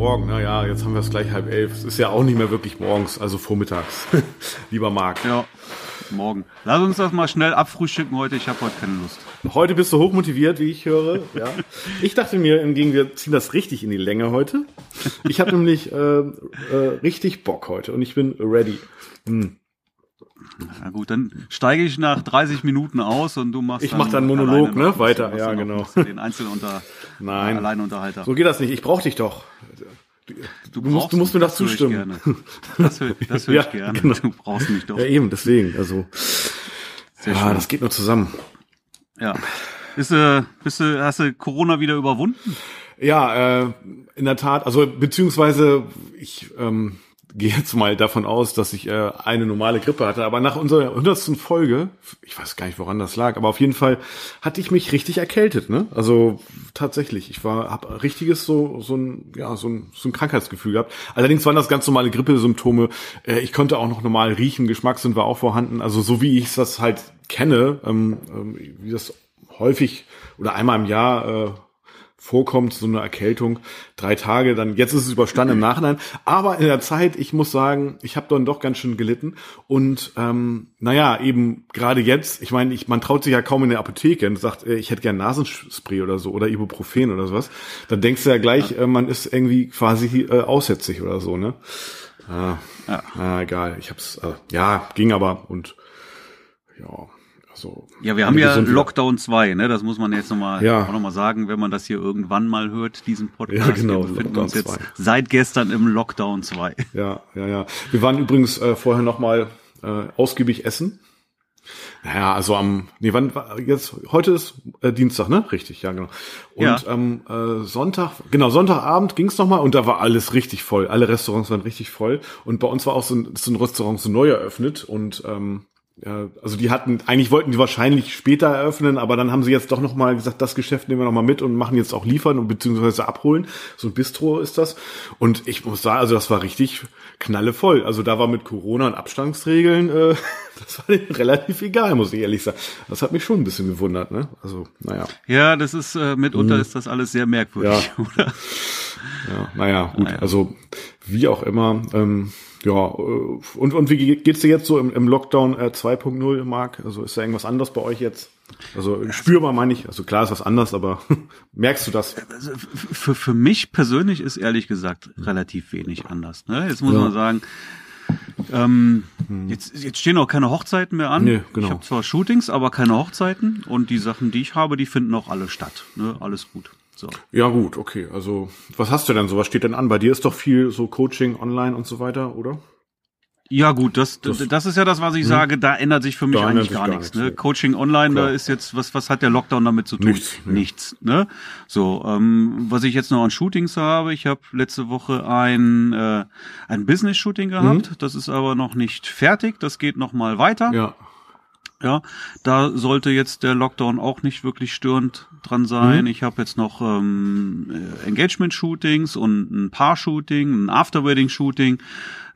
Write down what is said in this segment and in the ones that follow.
Morgen. Naja, jetzt haben wir es gleich halb elf. Es ist ja auch nicht mehr wirklich morgens, also vormittags. Lieber Marc. Ja, morgen. Lass uns das mal schnell abfrühstücken heute. Ich habe heute keine Lust. Heute bist du hochmotiviert, wie ich höre. Ja. Ich dachte mir hingegen, wir ziehen das richtig in die Länge heute. Ich habe nämlich äh, äh, richtig Bock heute und ich bin ready. Hm. Na gut, dann steige ich nach 30 Minuten aus und du machst Ich mach dann Monolog, ne? Weiter, ja, genau. Den Einzelunter Nein. Alleinunterhalter. So geht das nicht. Ich brauch dich doch. Du, musst, du musst mir doch zustimmen. Das höre das hör ja, ich gerne. Genau. Du brauchst mich doch. Ja, eben, deswegen. Also, Sehr ja, schön. das geht nur zusammen. Ja. Bist du, bist du, hast du Corona wieder überwunden? Ja, äh, in der Tat. Also, beziehungsweise, ich, ähm, gehe jetzt mal davon aus, dass ich äh, eine normale Grippe hatte. Aber nach unserer hundertsten Folge, ich weiß gar nicht, woran das lag, aber auf jeden Fall hatte ich mich richtig erkältet. Ne? Also tatsächlich, ich war, habe richtiges so so ein ja so ein, so ein Krankheitsgefühl gehabt. Allerdings waren das ganz normale Grippesymptome. Äh, ich konnte auch noch normal riechen, Geschmackssinn war auch vorhanden. Also so wie ich das halt kenne, ähm, ähm, wie das häufig oder einmal im Jahr äh, vorkommt, so eine Erkältung, drei Tage, dann jetzt ist es überstanden im Nachhinein. Aber in der Zeit, ich muss sagen, ich habe dann doch ganz schön gelitten. Und ähm, naja, eben gerade jetzt, ich meine, ich, man traut sich ja kaum in der Apotheke und sagt, äh, ich hätte gern Nasenspray oder so oder Ibuprofen oder sowas. Dann denkst du ja gleich, äh, man ist irgendwie quasi äh, aussätzig oder so, ne? Ah, ja. ah egal, ich hab's, äh, ja, ging aber und ja. So, ja, wir haben ja Lockdown 2, ne? Das muss man jetzt nochmal ja. auch noch mal sagen, wenn man das hier irgendwann mal hört, diesen Podcast. Ja, genau. Wir befinden uns jetzt 2. seit gestern im Lockdown 2. Ja, ja, ja. Wir waren übrigens äh, vorher nochmal äh, ausgiebig essen. Naja, also am, nee, wann jetzt, heute ist äh, Dienstag, ne? Richtig, ja, genau. Und ja. ähm, äh, Sonntag, genau, Sonntagabend ging's noch mal und da war alles richtig voll. Alle Restaurants waren richtig voll. Und bei uns war auch so ein, so ein Restaurant so neu eröffnet und ähm, also die hatten, eigentlich wollten die wahrscheinlich später eröffnen, aber dann haben sie jetzt doch nochmal gesagt, das Geschäft nehmen wir nochmal mit und machen jetzt auch liefern und beziehungsweise abholen. So ein Bistro ist das. Und ich muss sagen, also das war richtig knallevoll. Also da war mit Corona und Abstandsregeln, äh, das war denen relativ egal, muss ich ehrlich sagen. Das hat mich schon ein bisschen gewundert, ne? Also, naja. Ja, das ist, äh, mitunter hm. ist das alles sehr merkwürdig, ja. oder? Ja, naja, gut. Naja. Also, wie auch immer, ähm, ja, äh, und, und wie geht's dir jetzt so im, im Lockdown äh, 2.0, Marc? Also ist da irgendwas anderes bei euch jetzt? Also spürbar meine ich, also klar ist was anders, aber merkst du das? Also für, für mich persönlich ist ehrlich gesagt relativ wenig anders. Ne? Jetzt muss ja. man sagen, ähm, hm. jetzt, jetzt stehen auch keine Hochzeiten mehr an. Nee, genau. Ich habe zwar Shootings, aber keine Hochzeiten und die Sachen, die ich habe, die finden auch alle statt. Ne? Alles gut. So. Ja, gut, okay. Also, was hast du denn so? Was steht denn an? Bei dir ist doch viel so Coaching online und so weiter, oder? Ja, gut, das, das, das ist ja das, was ich hm. sage, da ändert sich für mich eigentlich gar, gar, nichts. Ne? Coaching online, Klar. da ist jetzt, was, was hat der Lockdown damit zu tun? Nichts. Nee. Nichts ne? So, ähm, was ich jetzt noch an Shootings habe, ich habe letzte Woche ein, äh, ein Business-Shooting gehabt, mhm. das ist aber noch nicht fertig, das geht noch mal weiter. Ja. Ja, da sollte jetzt der Lockdown auch nicht wirklich störend dran sein. Mhm. Ich habe jetzt noch ähm, äh, Engagement-Shootings und ein Paar-Shooting, ein After-Wedding-Shooting.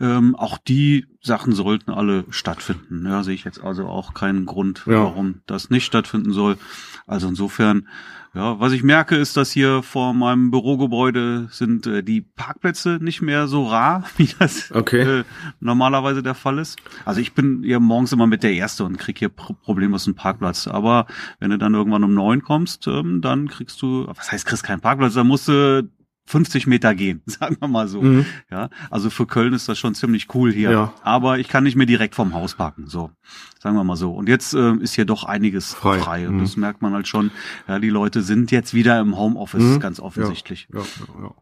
Ähm, auch die Sachen sollten alle stattfinden. Ja, sehe ich jetzt also auch keinen Grund, ja. warum das nicht stattfinden soll. Also insofern ja, was ich merke, ist, dass hier vor meinem Bürogebäude sind äh, die Parkplätze nicht mehr so rar, wie das okay. äh, normalerweise der Fall ist. Also ich bin ja morgens immer mit der Erste und krieg hier Pro Problemlos einen Parkplatz. Aber wenn du dann irgendwann um neun kommst, ähm, dann kriegst du, was heißt, kriegst keinen Parkplatz, dann musst du 50 Meter gehen, sagen wir mal so. Mhm. Ja, also für Köln ist das schon ziemlich cool hier. Ja. Aber ich kann nicht mehr direkt vom Haus parken, so. Sagen wir mal so. Und jetzt äh, ist hier doch einiges frei. frei. Und mhm. das merkt man halt schon. Ja, die Leute sind jetzt wieder im Homeoffice, mhm. ganz offensichtlich. Ja, ja, ja.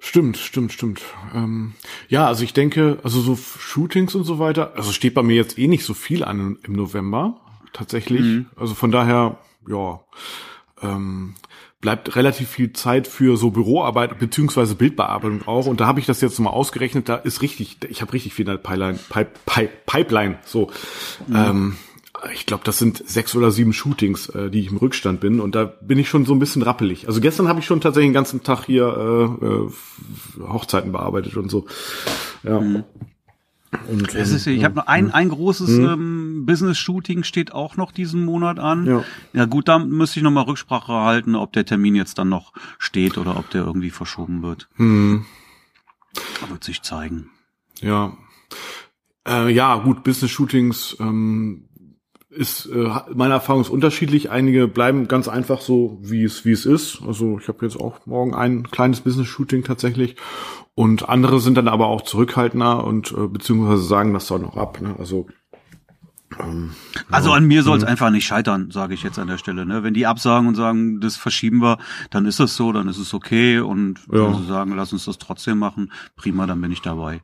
Stimmt, stimmt, stimmt. Ähm, ja, also ich denke, also so Shootings und so weiter, also steht bei mir jetzt eh nicht so viel an im November, tatsächlich. Mhm. Also von daher, ja. Ähm, bleibt relativ viel Zeit für so Büroarbeit beziehungsweise Bildbearbeitung auch. Und da habe ich das jetzt mal ausgerechnet. Da ist richtig, ich habe richtig viel in der Pipeline, Pipe, Pipe, Pipeline. So, mhm. ähm, ich glaube, das sind sechs oder sieben Shootings, äh, die ich im Rückstand bin. Und da bin ich schon so ein bisschen rappelig. Also gestern habe ich schon tatsächlich den ganzen Tag hier äh, äh, Hochzeiten bearbeitet und so. Ja. Mhm. Und, es ist, ich habe noch ein, ein großes mhm. ähm, Business-Shooting steht auch noch diesen Monat an. Ja, ja gut, da müsste ich nochmal Rücksprache halten, ob der Termin jetzt dann noch steht oder ob der irgendwie verschoben wird. Mhm. Da wird sich zeigen. Ja. Äh, ja, gut, Business-Shootings ähm, ist äh, meiner Erfahrung ist unterschiedlich. Einige bleiben ganz einfach so, wie es wie es ist. Also ich habe jetzt auch morgen ein kleines Business-Shooting tatsächlich und andere sind dann aber auch zurückhaltender und äh, beziehungsweise sagen das doch noch ab. Ne? Also ähm, also an mir soll es mhm. einfach nicht scheitern, sage ich jetzt an der Stelle. Ne? Wenn die absagen und sagen, das verschieben wir, dann ist es so, dann ist es okay. Und ja. wenn sie sagen, lass uns das trotzdem machen, prima, dann bin ich dabei.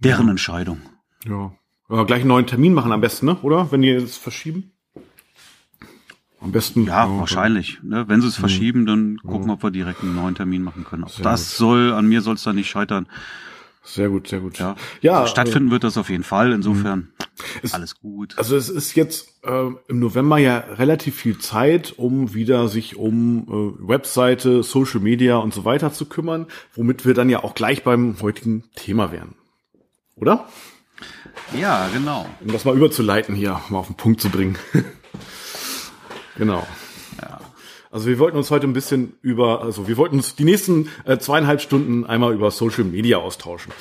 Deren ja. Entscheidung. Ja. ja. Gleich einen neuen Termin machen am besten, ne? oder? Wenn die jetzt verschieben? Am besten. Ja, ja wahrscheinlich. Ne? Wenn sie es mhm. verschieben, dann gucken, ja. ob wir direkt einen neuen Termin machen können. Auch das gut. soll, an mir soll es da nicht scheitern. Sehr gut, sehr gut. Ja, ja stattfinden äh, wird das auf jeden Fall. Insofern mhm. es, alles gut. Also es ist jetzt äh, im November ja relativ viel Zeit, um wieder sich um äh, Webseite, Social Media und so weiter zu kümmern, womit wir dann ja auch gleich beim heutigen Thema wären. Oder? Ja, genau. Um das mal überzuleiten hier, mal auf den Punkt zu bringen. Genau. Ja. Also wir wollten uns heute ein bisschen über, also wir wollten uns die nächsten äh, zweieinhalb Stunden einmal über Social Media austauschen.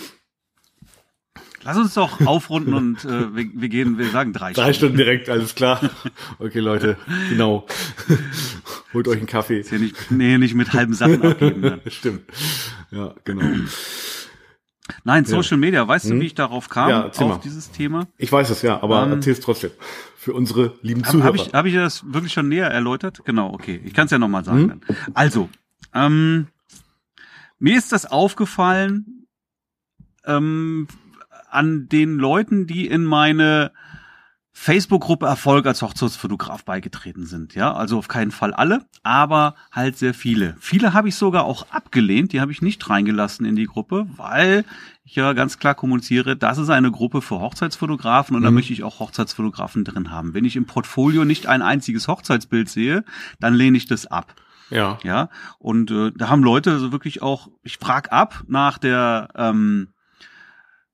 Lass uns doch aufrunden und äh, wir, wir gehen, wir sagen drei, Stunden. Drei Stunden direkt, alles klar. Okay, Leute, genau. Holt euch einen Kaffee. Ist ja nicht, nee, nicht mit halben Sachen abgeben. Dann. Stimmt. Ja, genau. Nein, Social ja. Media, weißt hm? du, wie ich darauf kam, ja, auf mal. dieses Thema? Ich weiß es ja, aber ähm, erzähl es trotzdem für unsere lieben Zuhörer. Habe ich, hab ich das wirklich schon näher erläutert? Genau, okay. Ich kann es ja nochmal sagen. Hm? Also, ähm, mir ist das aufgefallen ähm, an den Leuten, die in meine Facebook-Gruppe Erfolg als Hochzeitsfotograf beigetreten sind. Ja, also auf keinen Fall alle, aber halt sehr viele. Viele habe ich sogar auch abgelehnt, die habe ich nicht reingelassen in die Gruppe, weil ich ja ganz klar kommuniziere, das ist eine Gruppe für Hochzeitsfotografen und mhm. da möchte ich auch Hochzeitsfotografen drin haben. Wenn ich im Portfolio nicht ein einziges Hochzeitsbild sehe, dann lehne ich das ab. Ja. Ja. Und äh, da haben Leute so wirklich auch, ich frag ab nach der ähm,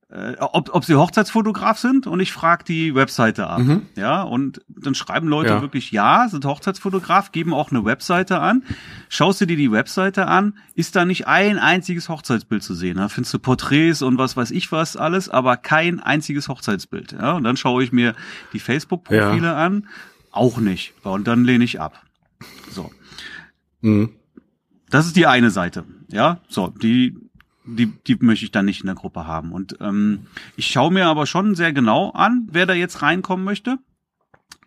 äh, ob, ob sie Hochzeitsfotograf sind und ich frage die Webseite ab. Mhm. Ja, und dann schreiben Leute ja. wirklich, ja, sind Hochzeitsfotograf, geben auch eine Webseite an. Schaust du dir die Webseite an, ist da nicht ein einziges Hochzeitsbild zu sehen. Da findest du Porträts und was weiß ich was alles, aber kein einziges Hochzeitsbild. Ja, und dann schaue ich mir die Facebook-Profile ja. an, auch nicht. Und dann lehne ich ab. So. Mhm. Das ist die eine Seite. Ja, so, die die, die möchte ich dann nicht in der Gruppe haben. Und ähm, ich schaue mir aber schon sehr genau an, wer da jetzt reinkommen möchte.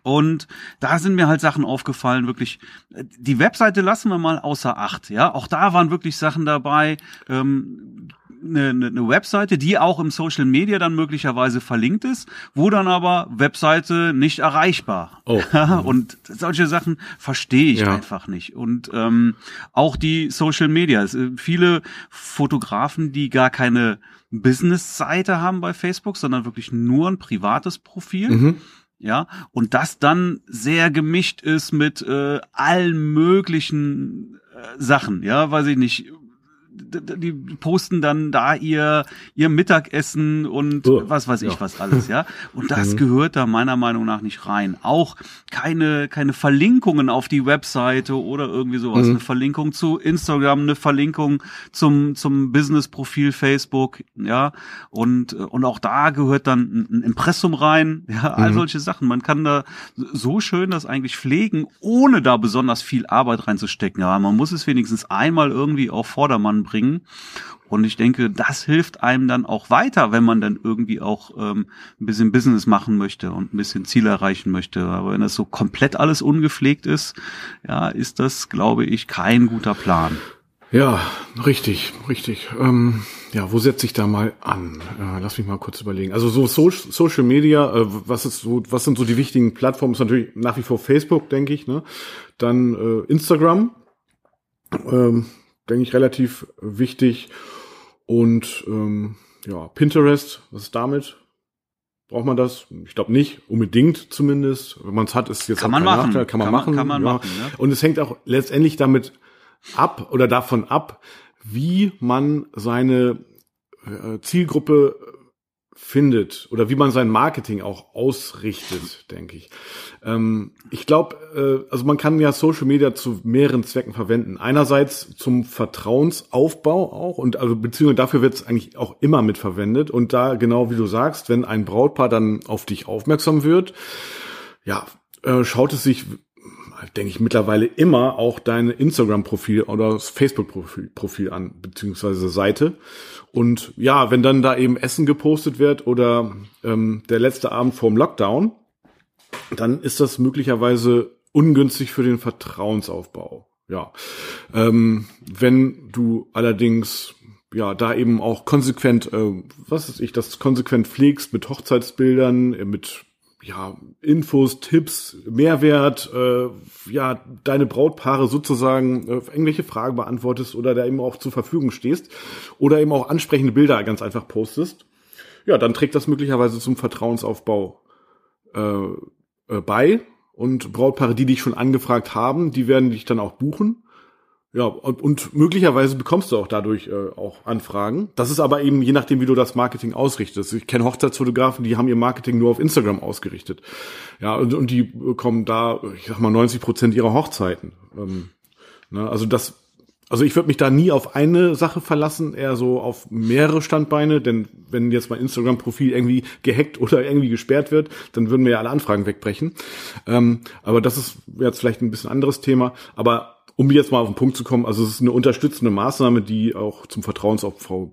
Und da sind mir halt Sachen aufgefallen, wirklich. Die Webseite lassen wir mal außer Acht, ja. Auch da waren wirklich Sachen dabei, ähm, eine, eine Webseite, die auch im Social Media dann möglicherweise verlinkt ist, wo dann aber Webseite nicht erreichbar. Oh. und solche Sachen verstehe ich ja. einfach nicht. Und ähm, auch die Social Media. Äh, viele Fotografen, die gar keine Business-Seite haben bei Facebook, sondern wirklich nur ein privates Profil. Mhm ja, und das dann sehr gemischt ist mit äh, allen möglichen äh, Sachen, ja, weiß ich nicht, die posten dann da ihr ihr Mittagessen und oh, was weiß ich ja. was alles, ja. Und das mhm. gehört da meiner Meinung nach nicht rein. Auch keine keine Verlinkungen auf die Webseite oder irgendwie sowas, mhm. eine Verlinkung zu Instagram, eine Verlinkung zum zum Business Profil Facebook, ja. Und und auch da gehört dann ein Impressum rein, ja, all mhm. solche Sachen. Man kann da so schön das eigentlich pflegen, ohne da besonders viel Arbeit reinzustecken. Ja, man muss es wenigstens einmal irgendwie auf Vordermann bringen. Und ich denke, das hilft einem dann auch weiter, wenn man dann irgendwie auch ähm, ein bisschen Business machen möchte und ein bisschen Ziel erreichen möchte. Aber wenn das so komplett alles ungepflegt ist, ja, ist das, glaube ich, kein guter Plan. Ja, richtig, richtig. Ähm, ja, wo setze ich da mal an? Äh, lass mich mal kurz überlegen. Also so, so Social Media, äh, was ist so, was sind so die wichtigen Plattformen? Ist natürlich nach wie vor Facebook, denke ich. Ne? Dann äh, Instagram. Ähm, denke ich, relativ wichtig. Und ähm, ja, Pinterest, was ist damit? Braucht man das? Ich glaube nicht, unbedingt zumindest. Wenn man es hat, ist jetzt kann man machen. Nachteil, kann man kann machen. kann man ja. machen ne? Und es hängt auch letztendlich damit ab oder davon ab, wie man seine äh, Zielgruppe findet oder wie man sein Marketing auch ausrichtet, denke ich. Ähm, ich glaube, äh, also man kann ja Social Media zu mehreren Zwecken verwenden. Einerseits zum Vertrauensaufbau auch und also beziehungsweise dafür wird es eigentlich auch immer mit verwendet und da genau wie du sagst, wenn ein Brautpaar dann auf dich aufmerksam wird, ja, äh, schaut es sich denke ich, mittlerweile immer auch dein Instagram-Profil oder Facebook-Profil Profil an, beziehungsweise Seite. Und ja, wenn dann da eben Essen gepostet wird oder ähm, der letzte Abend vorm Lockdown, dann ist das möglicherweise ungünstig für den Vertrauensaufbau. Ja, ähm, wenn du allerdings ja da eben auch konsequent, äh, was ist ich, das konsequent pflegst mit Hochzeitsbildern, äh, mit ja, Infos, Tipps, Mehrwert, äh, ja, deine Brautpaare sozusagen äh, irgendwelche Fragen beantwortest oder da eben auch zur Verfügung stehst oder eben auch ansprechende Bilder ganz einfach postest, ja, dann trägt das möglicherweise zum Vertrauensaufbau äh, äh, bei. Und Brautpaare, die dich schon angefragt haben, die werden dich dann auch buchen. Ja, und, und möglicherweise bekommst du auch dadurch äh, auch Anfragen. Das ist aber eben je nachdem, wie du das Marketing ausrichtest. Ich kenne Hochzeitsfotografen, die haben ihr Marketing nur auf Instagram ausgerichtet. Ja, und, und die bekommen da, ich sag mal, 90 Prozent ihrer Hochzeiten. Ähm, ne, also das, also ich würde mich da nie auf eine Sache verlassen, eher so auf mehrere Standbeine, denn wenn jetzt mein Instagram-Profil irgendwie gehackt oder irgendwie gesperrt wird, dann würden mir ja alle Anfragen wegbrechen. Ähm, aber das ist jetzt vielleicht ein bisschen anderes Thema. Aber um jetzt mal auf den Punkt zu kommen, also es ist eine unterstützende Maßnahme, die auch zum Vertrauensaufbau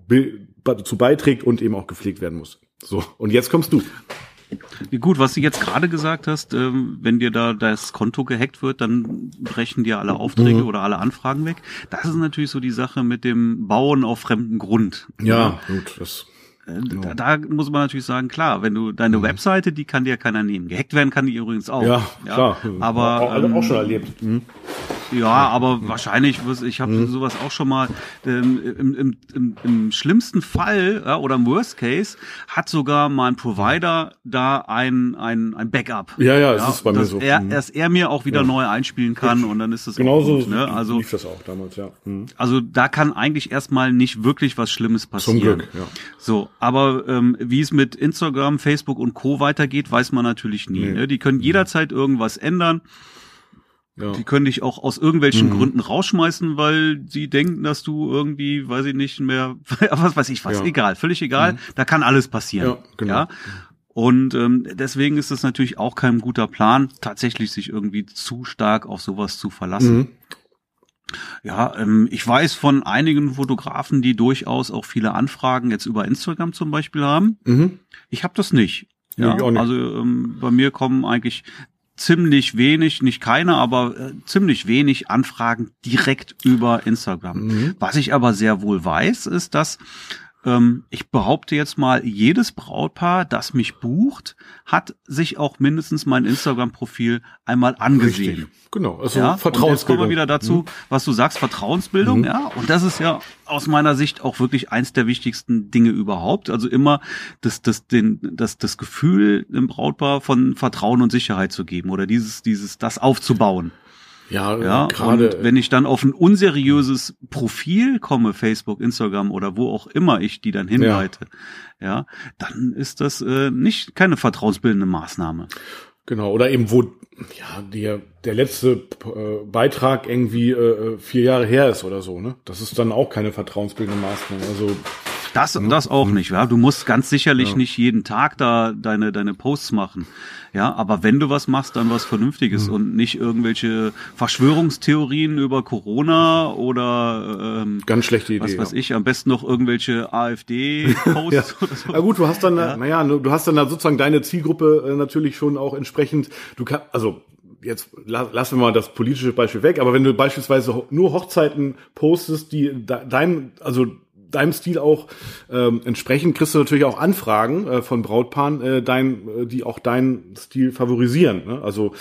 zu beiträgt und eben auch gepflegt werden muss. So, und jetzt kommst du. Gut, was du jetzt gerade gesagt hast, ähm, wenn dir da das Konto gehackt wird, dann brechen dir alle Aufträge mhm. oder alle Anfragen weg. Das ist natürlich so die Sache mit dem Bauen auf fremdem Grund. Ja, gut, das äh, da, da, muss man natürlich sagen, klar, wenn du deine mhm. Webseite, die kann dir keiner nehmen. Gehackt werden kann die übrigens auch. Ja, ja klar. Aber auch, ähm, auch schon erlebt. Mhm. Ja, aber wahrscheinlich, ich habe mhm. sowas auch schon mal, ähm, im, im, im, im schlimmsten Fall ja, oder im Worst Case hat sogar mein Provider da ein, ein, ein Backup. Ja, ja, das ja, ist bei mir so. Er, mhm. Dass er mir auch wieder ja. neu einspielen kann und dann ist das Genauso gut, ne? also, lief das auch damals, ja. Mhm. Also da kann eigentlich erstmal nicht wirklich was Schlimmes passieren. Zum Glück, ja. So, aber ähm, wie es mit Instagram, Facebook und Co. weitergeht, weiß man natürlich nie. Nee. Ne? Die können mhm. jederzeit irgendwas ändern. Ja. Die können dich auch aus irgendwelchen mhm. Gründen rausschmeißen, weil sie denken, dass du irgendwie, weiß ich nicht mehr, was weiß ich was, ja. egal, völlig egal. Mhm. Da kann alles passieren. Ja, genau. Ja? Und ähm, deswegen ist es natürlich auch kein guter Plan, tatsächlich sich irgendwie zu stark auf sowas zu verlassen. Mhm. Ja, ähm, ich weiß von einigen Fotografen, die durchaus auch viele Anfragen jetzt über Instagram zum Beispiel haben. Mhm. Ich habe das nicht. Ja, nee, also ähm, bei mir kommen eigentlich ziemlich wenig, nicht keine, aber äh, ziemlich wenig Anfragen direkt über Instagram. Mhm. Was ich aber sehr wohl weiß, ist, dass ähm, ich behaupte jetzt mal, jedes Brautpaar, das mich bucht, hat sich auch mindestens mein Instagram-Profil einmal angesehen. Richtig. Genau, also ja? Vertrauensbildung. Und jetzt kommen wir wieder dazu, mhm. was du sagst, Vertrauensbildung, mhm. ja. Und das ist ja aus meiner Sicht auch wirklich eins der wichtigsten Dinge überhaupt. Also immer das, das, den, das, das Gefühl im Brautpaar von Vertrauen und Sicherheit zu geben oder dieses, dieses, das aufzubauen. Ja, ja gerade. wenn ich dann auf ein unseriöses Profil komme, Facebook, Instagram oder wo auch immer ich die dann hinleite, ja, ja dann ist das äh, nicht keine vertrauensbildende Maßnahme. Genau, oder eben wo ja der der letzte äh, Beitrag irgendwie äh, vier Jahre her ist oder so, ne? Das ist dann auch keine vertrauensbildende Maßnahme. Also das, ja. das auch nicht, ja. Du musst ganz sicherlich ja. nicht jeden Tag da deine, deine Posts machen. Ja, aber wenn du was machst, dann was Vernünftiges mhm. und nicht irgendwelche Verschwörungstheorien über Corona oder ähm, ganz schlechte Idee. Was weiß ich, am besten noch irgendwelche AfD-Posts ja. oder so. Na gut, du hast dann, ja. naja, du hast dann da sozusagen deine Zielgruppe äh, natürlich schon auch entsprechend, du kannst, also jetzt lassen wir mal das politische Beispiel weg, aber wenn du beispielsweise nur Hochzeiten postest, die dein, also deinem Stil auch ähm, entsprechen, kriegst du natürlich auch Anfragen äh, von Brautpaaren, äh, dein, äh, die auch deinen Stil favorisieren. Ne? Also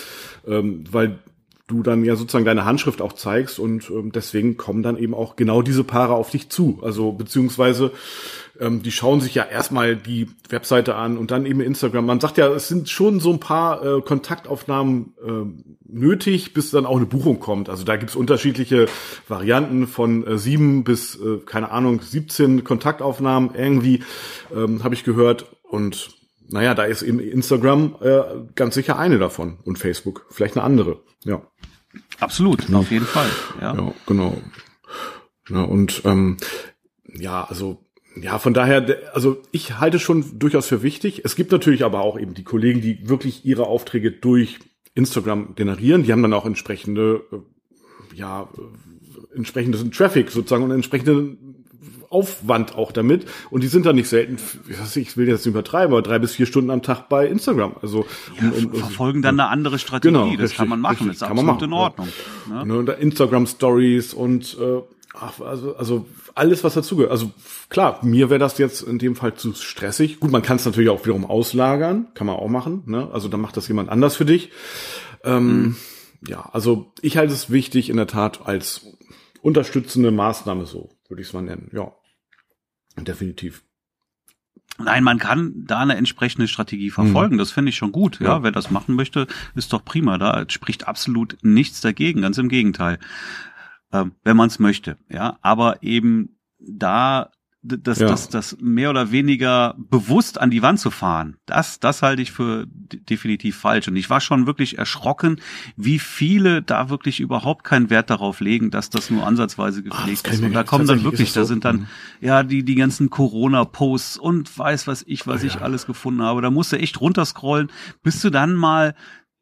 ähm, weil du dann ja sozusagen deine Handschrift auch zeigst und ähm, deswegen kommen dann eben auch genau diese Paare auf dich zu. Also beziehungsweise ähm, die schauen sich ja erstmal die Webseite an und dann eben Instagram. Man sagt ja, es sind schon so ein paar äh, Kontaktaufnahmen äh, nötig, bis dann auch eine Buchung kommt. Also da gibt's unterschiedliche Varianten von äh, sieben bis, äh, keine Ahnung, 17 Kontaktaufnahmen irgendwie, ähm, habe ich gehört. und naja, da ist eben Instagram äh, ganz sicher eine davon und Facebook vielleicht eine andere. Ja. Absolut, auf jeden Fall. Ja, ja genau. Ja, und ähm, ja, also ja, von daher, also ich halte schon durchaus für wichtig. Es gibt natürlich aber auch eben die Kollegen, die wirklich ihre Aufträge durch Instagram generieren. Die haben dann auch entsprechende, äh, ja, äh, entsprechendes Traffic sozusagen und entsprechenden Aufwand auch damit. Und die sind dann nicht selten, ich will jetzt nicht übertreiben, aber drei bis vier Stunden am Tag bei Instagram. Also ja, um, um, verfolgen dann eine andere Strategie. Genau, das richtig, kann man machen. Richtig, das ist absolut machen, in Ordnung. Ja. Ne? Und Instagram Stories und äh, ach, also, also alles, was dazugehört. Also klar, mir wäre das jetzt in dem Fall zu stressig. Gut, man kann es natürlich auch wiederum auslagern, kann man auch machen. Ne? Also dann macht das jemand anders für dich. Ähm, mhm. Ja, also ich halte es wichtig in der Tat als unterstützende Maßnahme so, würde ich es mal nennen. Ja, definitiv. Nein, man kann da eine entsprechende Strategie verfolgen. Mhm. Das finde ich schon gut. Ja. ja, wer das machen möchte, ist doch prima. Da spricht absolut nichts dagegen. Ganz im Gegenteil äh, wenn man es möchte. Ja, aber eben da das, ja. das, das mehr oder weniger bewusst an die Wand zu fahren, das, das halte ich für definitiv falsch. Und ich war schon wirklich erschrocken, wie viele da wirklich überhaupt keinen Wert darauf legen, dass das nur ansatzweise gepflegt ah, ist. Und da kommen dann wirklich, da sind dann, mhm. ja, die, die ganzen Corona-Posts und weiß was ich, was oh, ich alles gefunden habe. Da musst du echt runterscrollen, bis du dann mal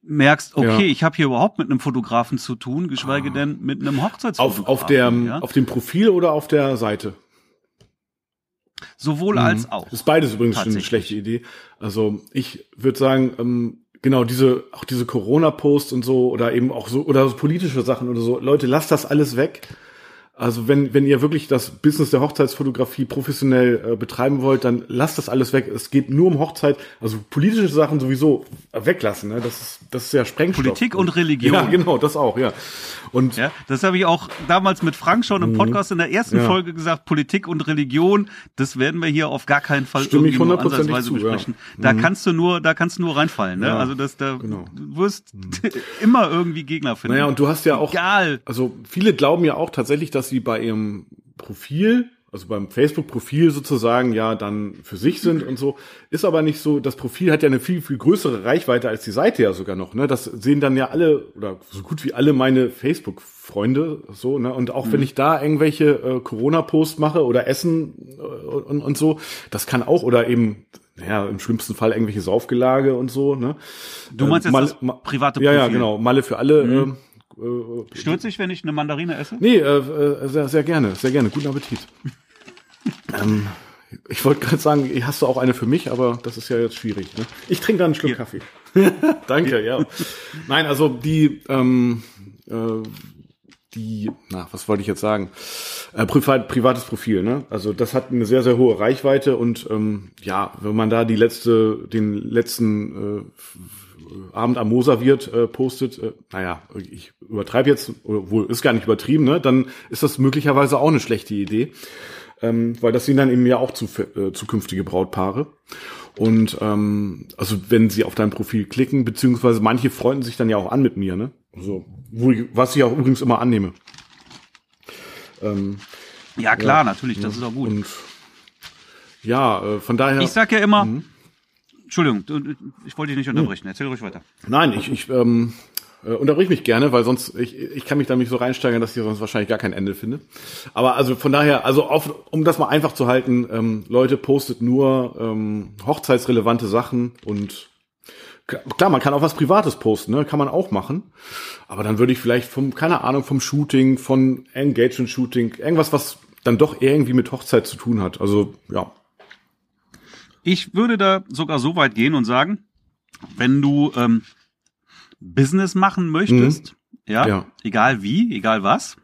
merkst, okay, ja. ich habe hier überhaupt mit einem Fotografen zu tun, geschweige ah. denn mit einem Hochzeitsfotografen. Auf, auf, der, ja? auf dem Profil oder auf der Seite? Sowohl mhm. als auch. Das ist beides übrigens schon eine schlechte Idee. Also ich würde sagen, ähm, genau diese auch diese Corona-Posts und so oder eben auch so oder so politische Sachen oder so. Leute, lasst das alles weg. Also wenn, wenn ihr wirklich das Business der Hochzeitsfotografie professionell äh, betreiben wollt, dann lasst das alles weg. Es geht nur um Hochzeit, also politische Sachen sowieso weglassen. Ne? Das ist das ist ja Sprengstoff. Politik und Religion. Ja, genau, das auch, ja. Und ja, das habe ich auch damals mit Frank schon im mhm. Podcast in der ersten ja. Folge gesagt. Politik und Religion, das werden wir hier auf gar keinen Fall Stimme irgendwie nur ansatzweise zu, besprechen. Ja. Da mhm. kannst du nur, da kannst du nur reinfallen. Ne? Ja, also das, da genau. du wirst mhm. immer irgendwie Gegner finden. Naja, und du hast ja auch, Egal. also viele glauben ja auch tatsächlich, dass sie bei ihrem Profil also beim Facebook-Profil sozusagen ja dann für sich sind und so. Ist aber nicht so, das Profil hat ja eine viel, viel größere Reichweite als die Seite ja sogar noch. Ne? Das sehen dann ja alle oder so gut wie alle meine Facebook-Freunde so. Ne? Und auch mhm. wenn ich da irgendwelche äh, Corona-Posts mache oder Essen äh, und, und so, das kann auch oder eben ja, im schlimmsten Fall irgendwelche Saufgelage und so, ne? Du meinst äh, jetzt das private Profil? Ja, ja, genau. Malle für alle. Mhm. Äh, äh, Stört sich, wenn ich eine Mandarine esse? Nee, äh, äh, sehr, sehr gerne, sehr gerne. Guten Appetit. ähm, ich wollte gerade sagen, hast du auch eine für mich, aber das ist ja jetzt schwierig. Ne? Ich trinke dann einen Schluck Hier. Kaffee. Danke, ja. Nein, also die, ähm, äh, die, na, was wollte ich jetzt sagen? Äh, privat, privates Profil, ne? Also das hat eine sehr, sehr hohe Reichweite und ähm, ja, wenn man da die letzte, den letzten äh, Abend am Moser wird äh, postet, äh, naja, ich übertreibe jetzt, wohl ist gar nicht übertrieben, ne? Dann ist das möglicherweise auch eine schlechte Idee ähm, weil das sind dann eben ja auch zu, äh, zukünftige Brautpaare. Und ähm, also wenn sie auf dein Profil klicken, beziehungsweise manche freunden sich dann ja auch an mit mir, ne? Also, wo was ich auch übrigens immer annehme. Ähm, ja, klar, ja, natürlich, das ja, ist auch gut. Und ja, äh, von daher. Ich sag ja immer, mh. Entschuldigung, ich wollte dich nicht unterbrechen. Erzähl ruhig weiter. Nein, ich, ich ähm, äh, unterbrich mich gerne, weil sonst, ich, ich kann mich da nicht so reinsteigern, dass ich sonst wahrscheinlich gar kein Ende finde. Aber also von daher, also auf, um das mal einfach zu halten, ähm, Leute, postet nur ähm, hochzeitsrelevante Sachen und klar, man kann auch was Privates posten, ne? kann man auch machen. Aber dann würde ich vielleicht vom, keine Ahnung, vom Shooting, von Engagement-Shooting, irgendwas, was dann doch irgendwie mit Hochzeit zu tun hat. Also, ja. Ich würde da sogar so weit gehen und sagen, wenn du ähm, Business machen möchtest, mhm. ja, ja, egal wie, egal was,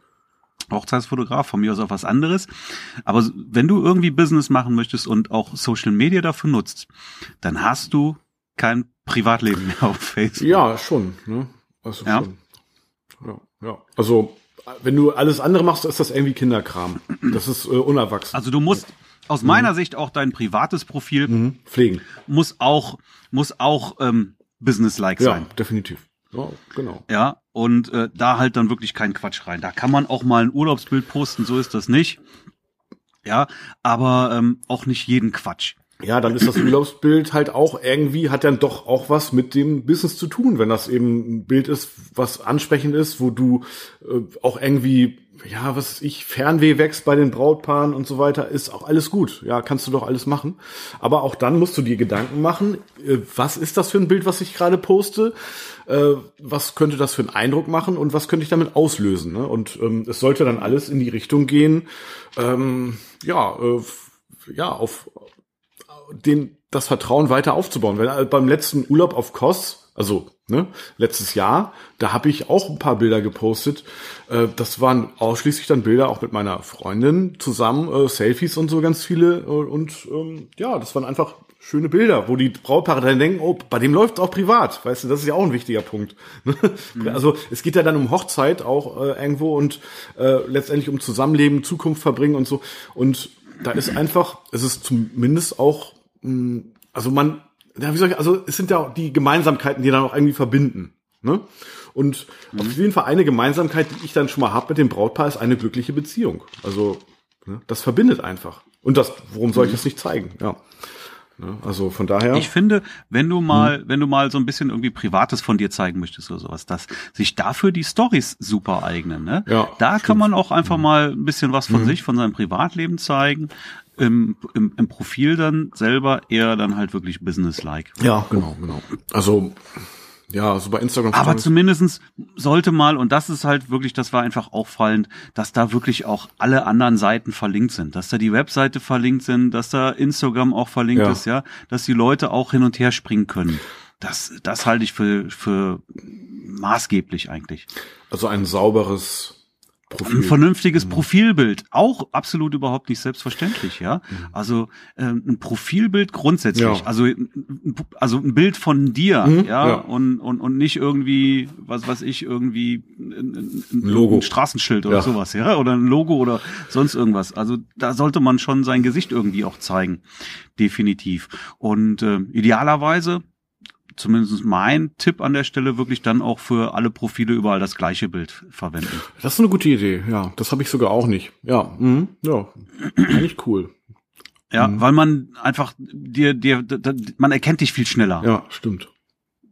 Hochzeitsfotograf, von mir aus auch was anderes. Aber wenn du irgendwie Business machen möchtest und auch Social Media dafür nutzt, dann hast du kein Privatleben mehr auf Facebook. Ja, schon. Ne? Also ja. Schon. ja. Ja, Also wenn du alles andere machst, ist das irgendwie Kinderkram. Das ist äh, unerwachsen. Also du musst aus meiner mhm. Sicht auch dein privates Profil mhm. pflegen. Muss auch muss auch ähm, businesslike sein. Ja, definitiv. Ja, genau. Ja, und äh, da halt dann wirklich kein Quatsch rein. Da kann man auch mal ein Urlaubsbild posten, so ist das nicht. Ja, aber ähm, auch nicht jeden Quatsch. Ja, dann ist das Urlaubsbild halt auch irgendwie, hat dann doch auch was mit dem Business zu tun, wenn das eben ein Bild ist, was ansprechend ist, wo du äh, auch irgendwie, ja, was ich, Fernweh wächst bei den Brautpaaren und so weiter, ist auch alles gut. Ja, kannst du doch alles machen. Aber auch dann musst du dir Gedanken machen, äh, was ist das für ein Bild, was ich gerade poste? Äh, was könnte das für einen Eindruck machen und was könnte ich damit auslösen? Ne? Und ähm, es sollte dann alles in die Richtung gehen, ähm, ja, äh, ja, auf den, das Vertrauen weiter aufzubauen. Weil äh, beim letzten Urlaub auf Kos, also ne, letztes Jahr, da habe ich auch ein paar Bilder gepostet. Äh, das waren ausschließlich dann Bilder auch mit meiner Freundin zusammen, äh, Selfies und so ganz viele. Äh, und ähm, ja, das waren einfach schöne Bilder, wo die Brautpaare dann denken, oh, bei dem läuft auch privat, weißt du, das ist ja auch ein wichtiger Punkt. Mhm. Also es geht ja dann um Hochzeit auch äh, irgendwo und äh, letztendlich um Zusammenleben, Zukunft verbringen und so. Und da ist einfach, es ist zumindest auch also man, ja, wie soll ich, also es sind ja auch die Gemeinsamkeiten, die dann auch irgendwie verbinden. Ne? Und mhm. auf jeden Fall eine Gemeinsamkeit, die ich dann schon mal habe mit dem Brautpaar, ist eine glückliche Beziehung. Also ne, das verbindet einfach. Und das, warum soll ich mhm. das nicht zeigen? Ja. Ne, also von daher. Ich finde, wenn du mal, hm. wenn du mal so ein bisschen irgendwie Privates von dir zeigen möchtest oder sowas, dass sich dafür die Stories super eignen. Ne? Ja, da stimmt. kann man auch einfach hm. mal ein bisschen was von mhm. sich, von seinem Privatleben zeigen im, im, im Profil dann selber eher dann halt wirklich businesslike. Ja, genau, genau. Also ja, also bei Instagram. Aber zumindestens sollte mal, und das ist halt wirklich, das war einfach auffallend, dass da wirklich auch alle anderen Seiten verlinkt sind, dass da die Webseite verlinkt sind, dass da Instagram auch verlinkt ja. ist, ja, dass die Leute auch hin und her springen können. Das, das halte ich für, für maßgeblich eigentlich. Also ein sauberes Profil. Ein vernünftiges mhm. Profilbild, auch absolut überhaupt nicht selbstverständlich, ja. Mhm. Also ähm, ein Profilbild grundsätzlich, ja. also also ein Bild von dir, mhm. ja, ja, und und und nicht irgendwie was was ich irgendwie ein, ein Logo, ein Straßenschild oder ja. sowas, ja, oder ein Logo oder sonst irgendwas. Also da sollte man schon sein Gesicht irgendwie auch zeigen, definitiv. Und äh, idealerweise zumindest mein Tipp an der Stelle, wirklich dann auch für alle Profile überall das gleiche Bild verwenden. Das ist eine gute Idee, ja. Das habe ich sogar auch nicht. Ja, mhm. ja, eigentlich cool. Ja, mhm. weil man einfach dir, dir, man erkennt dich viel schneller. Ja, stimmt.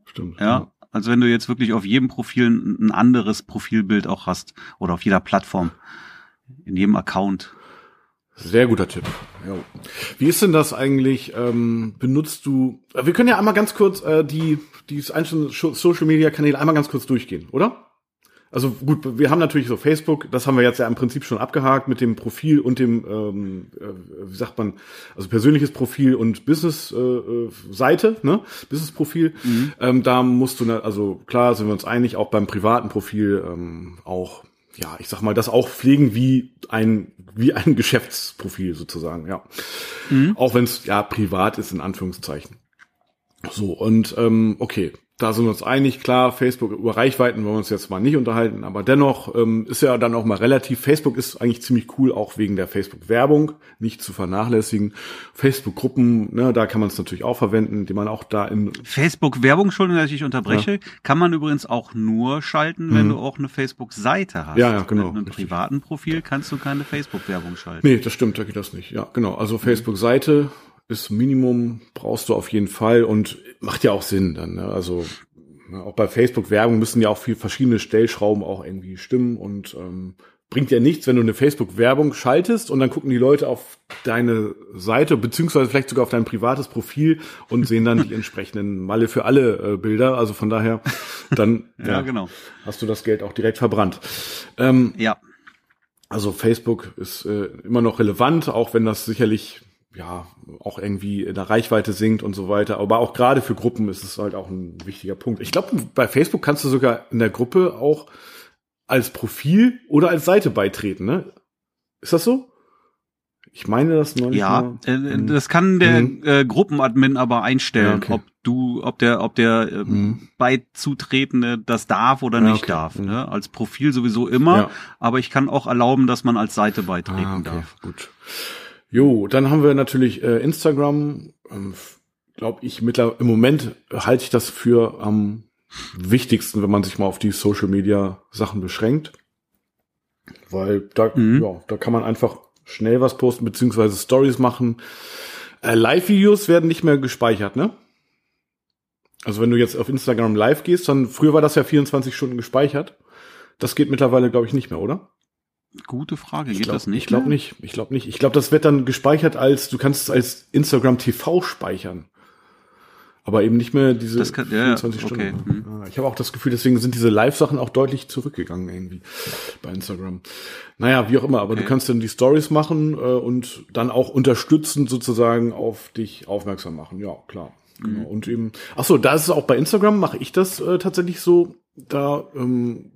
Stimmt. Ja, ja. als wenn du jetzt wirklich auf jedem Profil ein anderes Profilbild auch hast oder auf jeder Plattform, in jedem Account. Sehr guter Tipp. Ja. Wie ist denn das eigentlich? Ähm, benutzt du? Äh, wir können ja einmal ganz kurz äh, die die einzelnen Social Media Kanäle einmal ganz kurz durchgehen, oder? Also gut, wir haben natürlich so Facebook, das haben wir jetzt ja im Prinzip schon abgehakt mit dem Profil und dem, ähm, äh, wie sagt man, also persönliches Profil und Business-Seite, äh, ne? Business-Profil. Mhm. Ähm, da musst du, also klar sind wir uns einig, auch beim privaten Profil ähm, auch ja, ich sag mal, das auch pflegen wie ein, wie ein Geschäftsprofil sozusagen, ja. Mhm. Auch wenn es ja privat ist, in Anführungszeichen. So, und ähm, okay, da sind wir uns einig, klar, Facebook über Reichweiten wollen wir uns jetzt mal nicht unterhalten, aber dennoch ähm, ist ja dann auch mal relativ, Facebook ist eigentlich ziemlich cool, auch wegen der Facebook-Werbung, nicht zu vernachlässigen. Facebook-Gruppen, ne, da kann man es natürlich auch verwenden, die man auch da in... Facebook-Werbung, schon, dass ich unterbreche, ja. kann man übrigens auch nur schalten, wenn mhm. du auch eine Facebook-Seite hast. Ja, ja, genau. Mit einem richtig. privaten Profil kannst du keine Facebook-Werbung schalten. Nee, das stimmt, da geht das nicht. Ja, genau. Also Facebook-Seite, ist Minimum, brauchst du auf jeden Fall und macht ja auch Sinn dann. Ne? Also ne, auch bei Facebook-Werbung müssen ja auch viel verschiedene Stellschrauben auch irgendwie stimmen und ähm, bringt ja nichts, wenn du eine Facebook-Werbung schaltest und dann gucken die Leute auf deine Seite, beziehungsweise vielleicht sogar auf dein privates Profil und sehen dann die entsprechenden Malle für alle äh, Bilder. Also von daher, dann ja, ja, genau. hast du das Geld auch direkt verbrannt. Ähm, ja. Also Facebook ist äh, immer noch relevant, auch wenn das sicherlich ja, auch irgendwie in der Reichweite sinkt und so weiter. Aber auch gerade für Gruppen ist es halt auch ein wichtiger Punkt. Ich glaube, bei Facebook kannst du sogar in der Gruppe auch als Profil oder als Seite beitreten, ne? Ist das so? Ich meine das noch nicht. Ja, mal. Äh, das kann der mhm. äh, Gruppenadmin aber einstellen, ja, okay. ob du, ob der, ob der äh, mhm. Beizutretende das darf oder nicht okay. darf. Mhm. Ne? Als Profil sowieso immer, ja. aber ich kann auch erlauben, dass man als Seite beitreten ah, okay. darf. Gut. Jo, dann haben wir natürlich äh, Instagram. Ähm, Glaube ich, mittler im Moment halte ich das für am wichtigsten, wenn man sich mal auf die Social Media Sachen beschränkt. Weil da, mhm. ja, da kann man einfach schnell was posten, beziehungsweise Stories machen. Äh, Live-Videos werden nicht mehr gespeichert, ne? Also wenn du jetzt auf Instagram live gehst, dann früher war das ja 24 Stunden gespeichert. Das geht mittlerweile, glaube ich, nicht mehr, oder? Gute Frage. Ich Geht glaub, das nicht? Ich glaube nicht. Ich glaube nicht. Ich glaube, das wird dann gespeichert als, du kannst es als Instagram TV speichern. Aber eben nicht mehr diese Das kann- ja, ja, 24 okay. Stunden. Mhm. Ja, Ich habe auch das Gefühl, deswegen sind diese Live-Sachen auch deutlich zurückgegangen irgendwie bei Instagram. Naja, wie auch immer, aber Okay. du kannst dann die Stories machen äh, und dann auch unterstützend sozusagen auf dich aufmerksam machen. Ja, klar. Genau. Mhm. Und eben, ach so, da ist es auch bei Instagram, mache ich das äh, tatsächlich so, da ähm,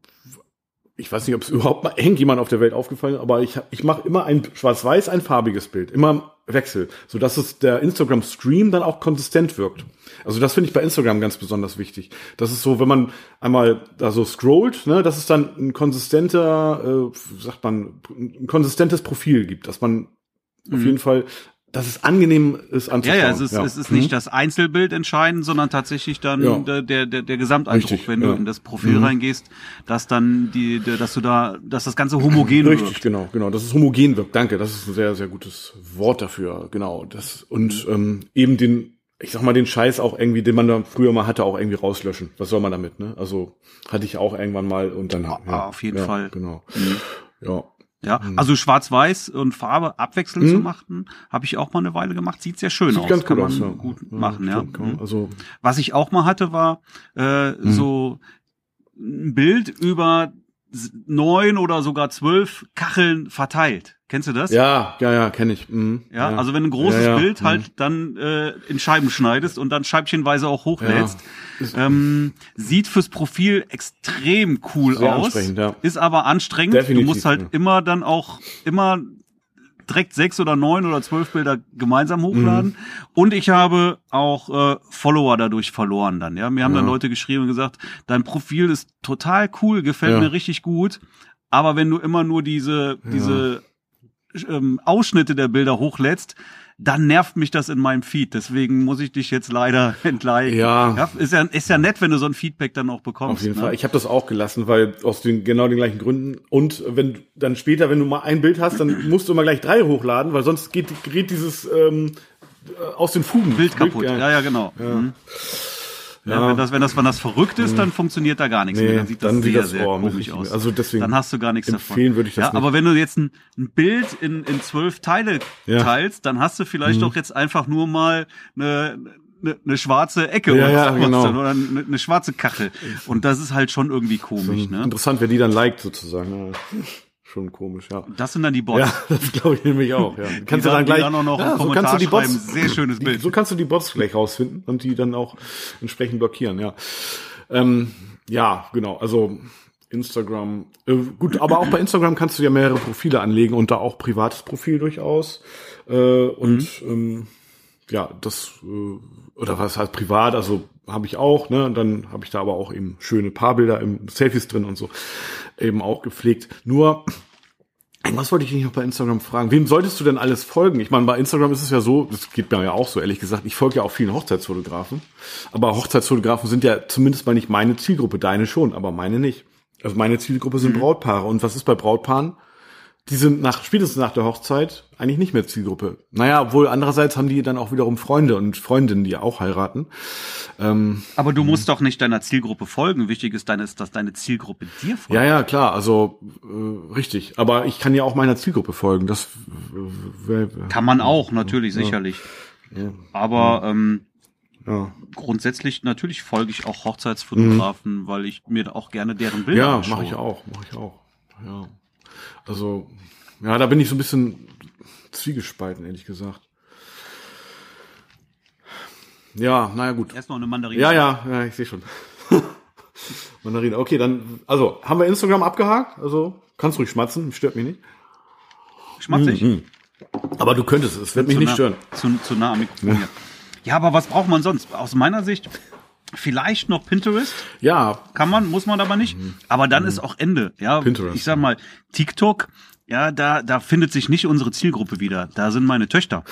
ich weiß nicht, ob es überhaupt mal irgendjemand auf der Welt aufgefallen ist, aber ich, ich mache immer ein schwarz-weiß, ein farbiges Bild, immer im Wechsel, so dass es der Instagram-Stream dann auch konsistent wirkt. Also das finde ich bei Instagram ganz besonders wichtig. Das ist so, wenn man einmal da so scrollt, ne, dass es dann ein konsistenter, äh, sagt man, ein konsistentes Profil gibt, dass man auf jeden Fall, dass es angenehm ist Ja, anzuschauen. ja, es ist, es ist nicht das Einzelbild entscheidend, sondern tatsächlich dann Ja. der, der, der, Gesamteindruck, Richtig, wenn du ja. in das Profil Mhm. reingehst, dass dann die, dass du da, dass das Ganze homogen Richtig, wirkt. genau, genau. Dass es homogen wirkt. Danke, das ist ein sehr, sehr gutes Wort dafür. Genau. Das und Mhm. ähm, eben den, ich sag mal, den Scheiß auch irgendwie, den man da früher mal hatte, auch irgendwie rauslöschen. Was soll man damit? Ne? Also hatte ich auch irgendwann mal und dann. Ah, auf jeden ja, Fall. Genau. Mhm. Ja. Ja, also Schwarz-Weiß und Farbe abwechselnd Mhm. zu machen, habe ich auch mal eine Weile gemacht. Sieht sehr schön Sieht aus. ganz Kann gut man aus. Ja. gut machen, ja. stimmt, man- Mhm. Also Was ich auch mal hatte, war äh, Mhm. so ein Bild über neun oder sogar zwölf Kacheln verteilt. Kennst du das? ja, ja, ja, kenne ich. Mhm. Ja, also wenn du ein großes Ja, ja. Bild Mhm. halt dann äh, in Scheiben schneidest und dann scheibchenweise auch hochlädst, ähm, sieht fürs Profil extrem cool Sehr aus, ja. ist aber anstrengend. Definitiv, du musst halt ja. immer dann auch immer direkt sechs oder neun oder zwölf Bilder gemeinsam hochladen. Mhm. Und ich habe auch äh, Follower dadurch verloren dann. Ja, mir haben dann Ja. Leute geschrieben und gesagt, dein Profil ist total cool, gefällt Ja. mir richtig gut. Aber wenn du immer nur diese diese ähm, Ausschnitte der Bilder hochlädst, dann nervt mich das in meinem Feed. Deswegen muss ich dich jetzt leider entleiden. Ja. ist ja ist ja nett, wenn du so ein Feedback dann auch bekommst. Auf jeden ne? Fall. Ich habe das auch gelassen, weil aus den genau den gleichen Gründen. Und wenn du dann später, wenn du mal ein Bild hast, dann musst du immer gleich drei hochladen, weil sonst geht, gerät dieses ähm, äh, aus den Fugen. Bild kaputt. Ja, ja, genau. Ja. Mhm. Ja, wenn das, wenn das, wenn das verrückt ist, dann funktioniert da gar nichts Nee, mehr. Dann sieht das dann sieht sehr, das- sehr oh, komisch aus. Also deswegen dann hast du gar nichts davon. würde ich das ja, nicht. aber wenn du jetzt ein, ein Bild in, in zwölf Teile Ja. Mhm. teilst, dann hast du vielleicht doch jetzt einfach nur mal eine, eine, eine schwarze Ecke Ja, oder, ja, genau. oder eine, eine schwarze Kachel. Und das ist halt schon irgendwie komisch, ne? Interessant, wer die dann liked sozusagen. Schon komisch, ja. Das sind dann die Bots. Ja, das glaube ich nämlich auch. Ja. die dann, die dann auch noch ja, so kannst du die Bots. Sehr schönes die, Bild. so kannst du die Bots gleich rausfinden und die dann auch entsprechend blockieren, ja. Ähm, ja, genau. Also Instagram, äh, gut, aber auch bei Instagram kannst du ja mehrere Profile anlegen und da auch privates Profil durchaus. Äh, und Mhm. ähm, ja, das äh, oder was heißt privat, also habe ich auch, ne? Und dann habe ich da aber auch eben schöne Paarbilder im Selfies drin und so eben auch gepflegt. Nur was wollte ich dich noch bei Instagram fragen? Wem solltest du denn alles folgen? Ich meine, bei Instagram ist es ja so, das geht mir ja auch so, ehrlich gesagt, ich folge ja auch vielen Hochzeitsfotografen. Aber Hochzeitsfotografen sind ja zumindest mal nicht meine Zielgruppe, deine schon, aber meine nicht. Also meine Zielgruppe sind Brautpaare. Und was ist bei Brautpaaren? Die sind nach, spätestens nach der Hochzeit eigentlich nicht mehr Zielgruppe. Naja, obwohl andererseits haben die dann auch wiederum Freunde und Freundinnen, die auch heiraten. Ähm, Aber du musst doch nicht deiner Zielgruppe folgen. Wichtig ist, deine, dass deine Zielgruppe dir folgt. ja, ja, klar, also äh, richtig. Aber ich kann ja auch meiner Zielgruppe folgen. Das äh, wär, Kann man auch, natürlich, sicherlich. Aber ähm, ja. grundsätzlich, natürlich folge ich auch Hochzeitsfotografen, weil ich mir auch gerne deren Bilder Ja, mache ich auch, mache ich auch. Ja. Also, ja, da bin ich so ein bisschen zwiegespalten, ehrlich gesagt. Ja, naja, gut. Erst noch eine Mandarine. Ja, ja, ja, ich sehe schon. Mandarine. Okay, dann, also, haben wir Instagram abgehakt? Also, kannst ruhig schmatzen, stört mich nicht. Schmatzig. Aber du könntest, es wird mich Zu nicht nah- stören. Zu, zu nah am Mikrofon. Ja. ja, aber was braucht man sonst? Aus meiner Sicht vielleicht noch Pinterest. Ja, Kann man, muss man aber nicht. Aber dann ist auch Ende. Ja, Mhm. Pinterest, ich sag mal, TikTok, ja, da, da findet sich nicht unsere Zielgruppe wieder. Da sind meine Töchter.